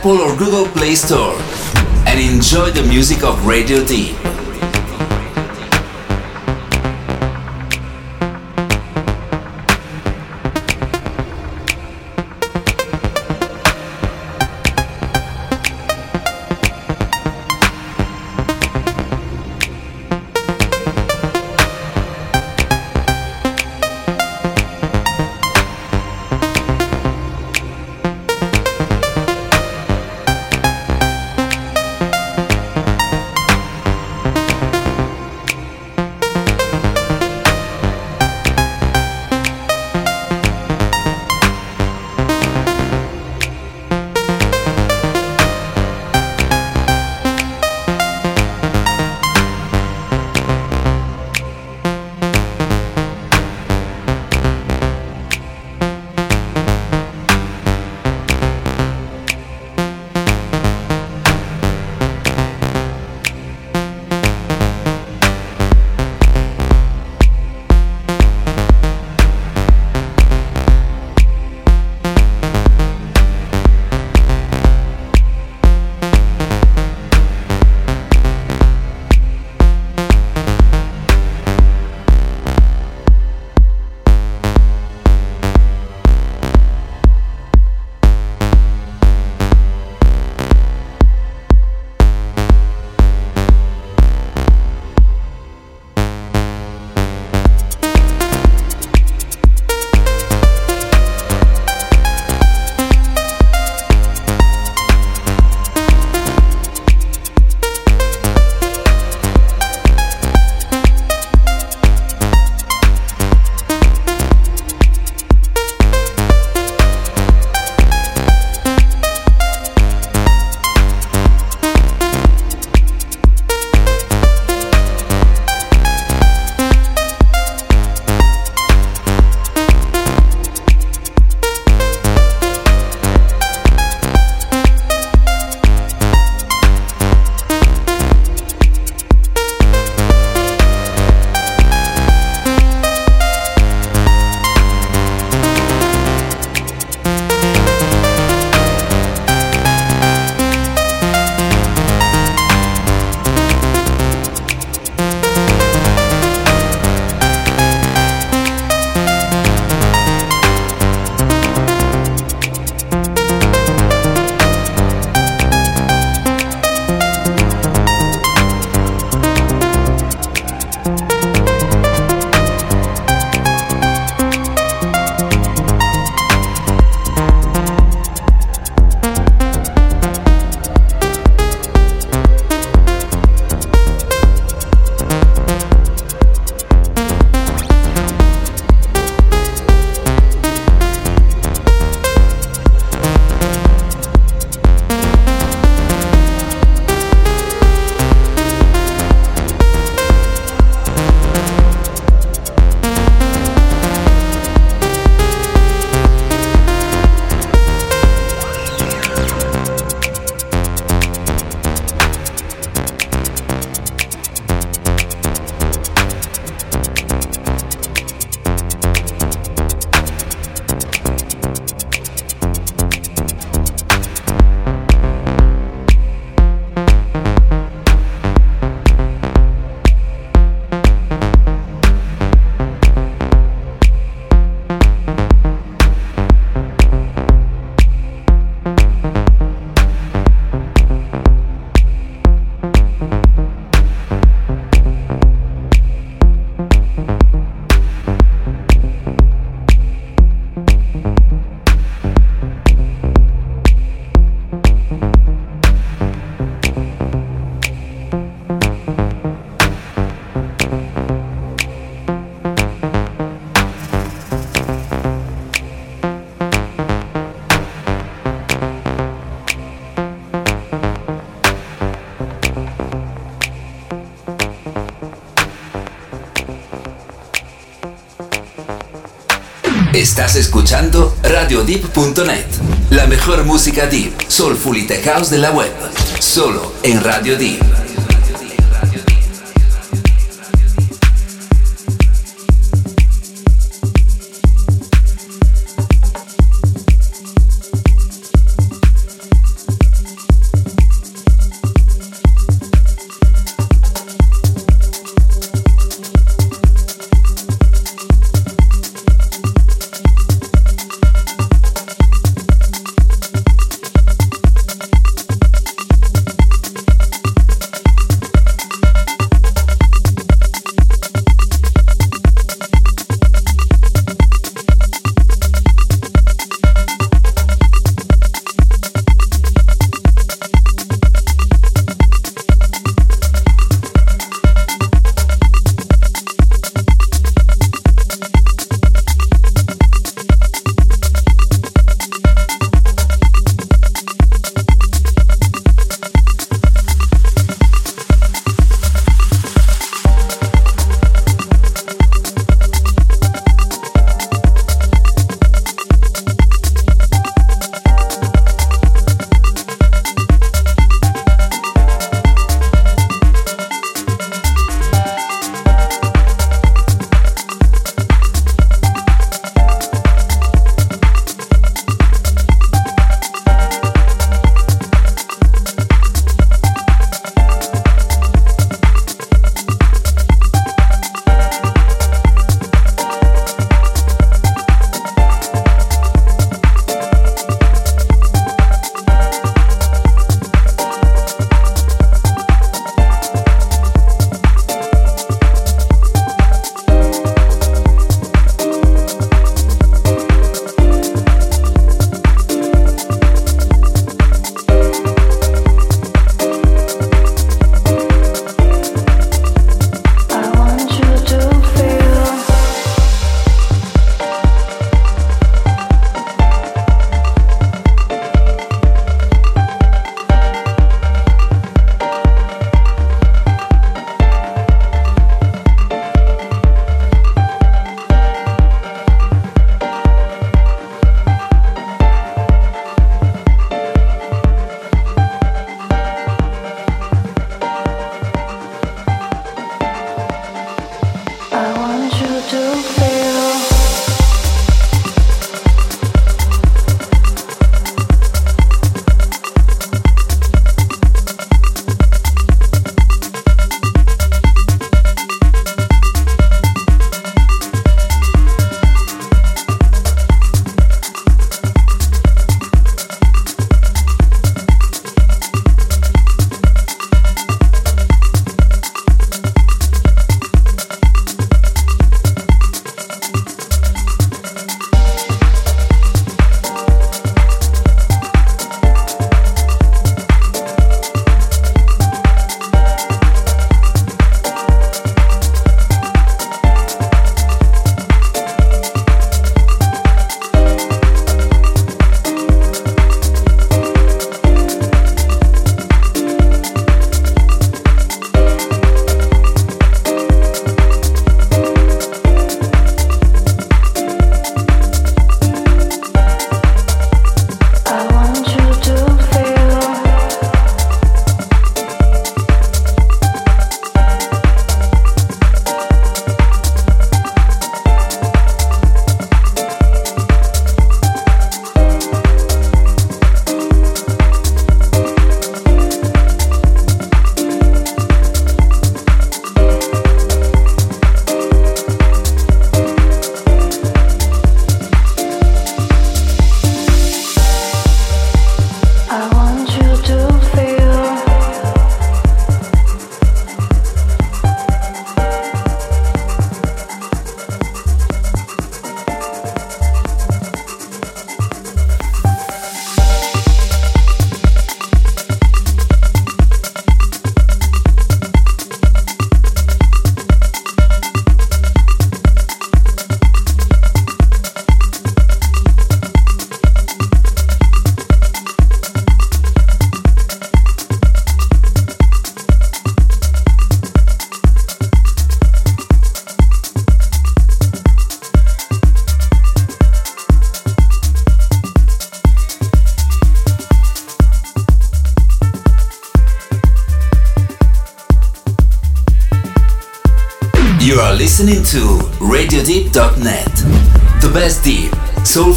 Apple or Google Play Store and enjoy the music of Radio D. Estás escuchando RadioDeep.net, la mejor música deep, soulful y tech house de la web, solo en Radio Deep.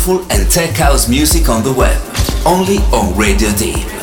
Soulful and tech house music on the web. Only on Radio Deep.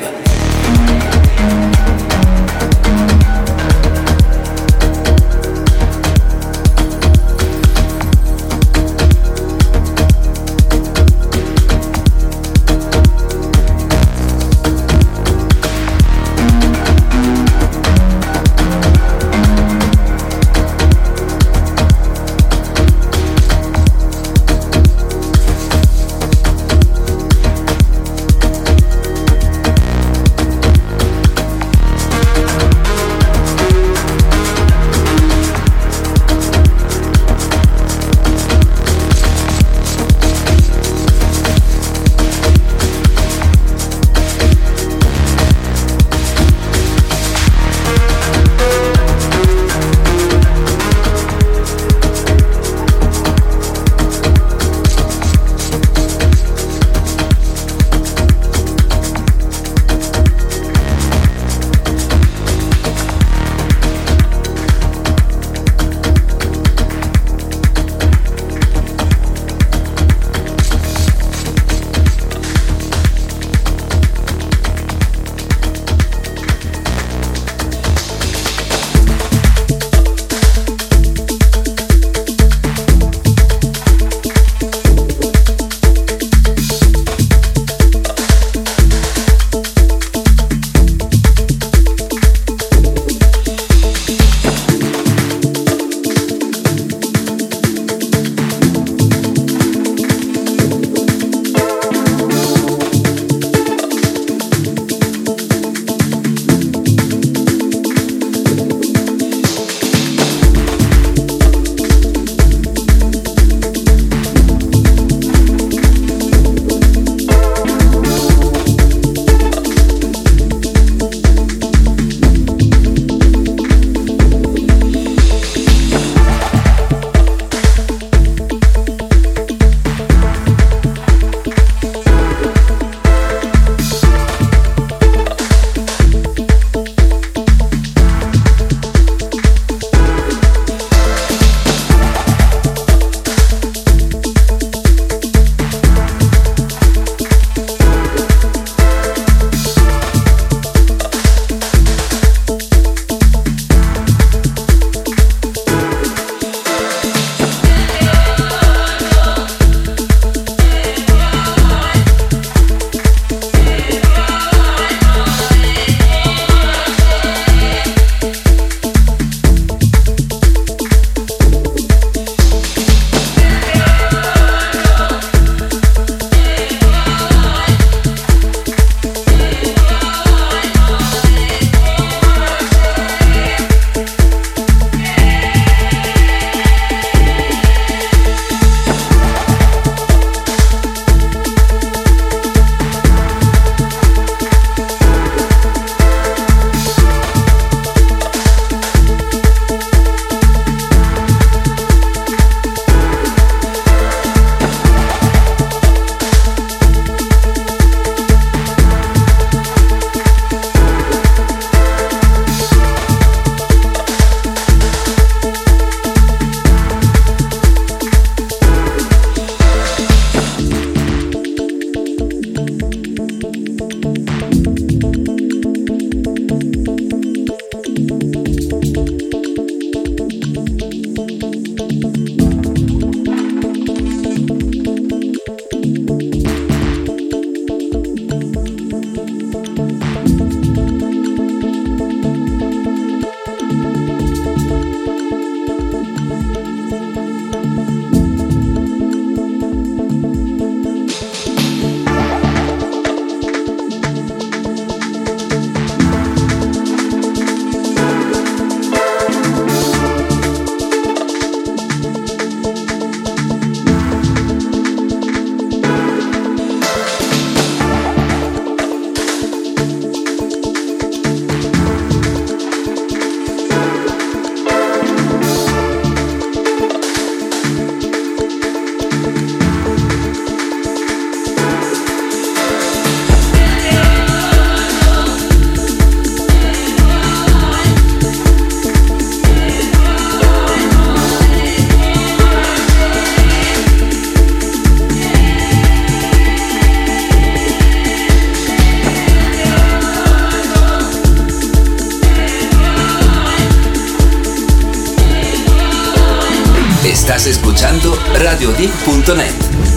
escuchando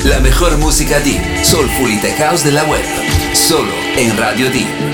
la mejor música deep, soulful y tech house de la web, solo en Radio Deep.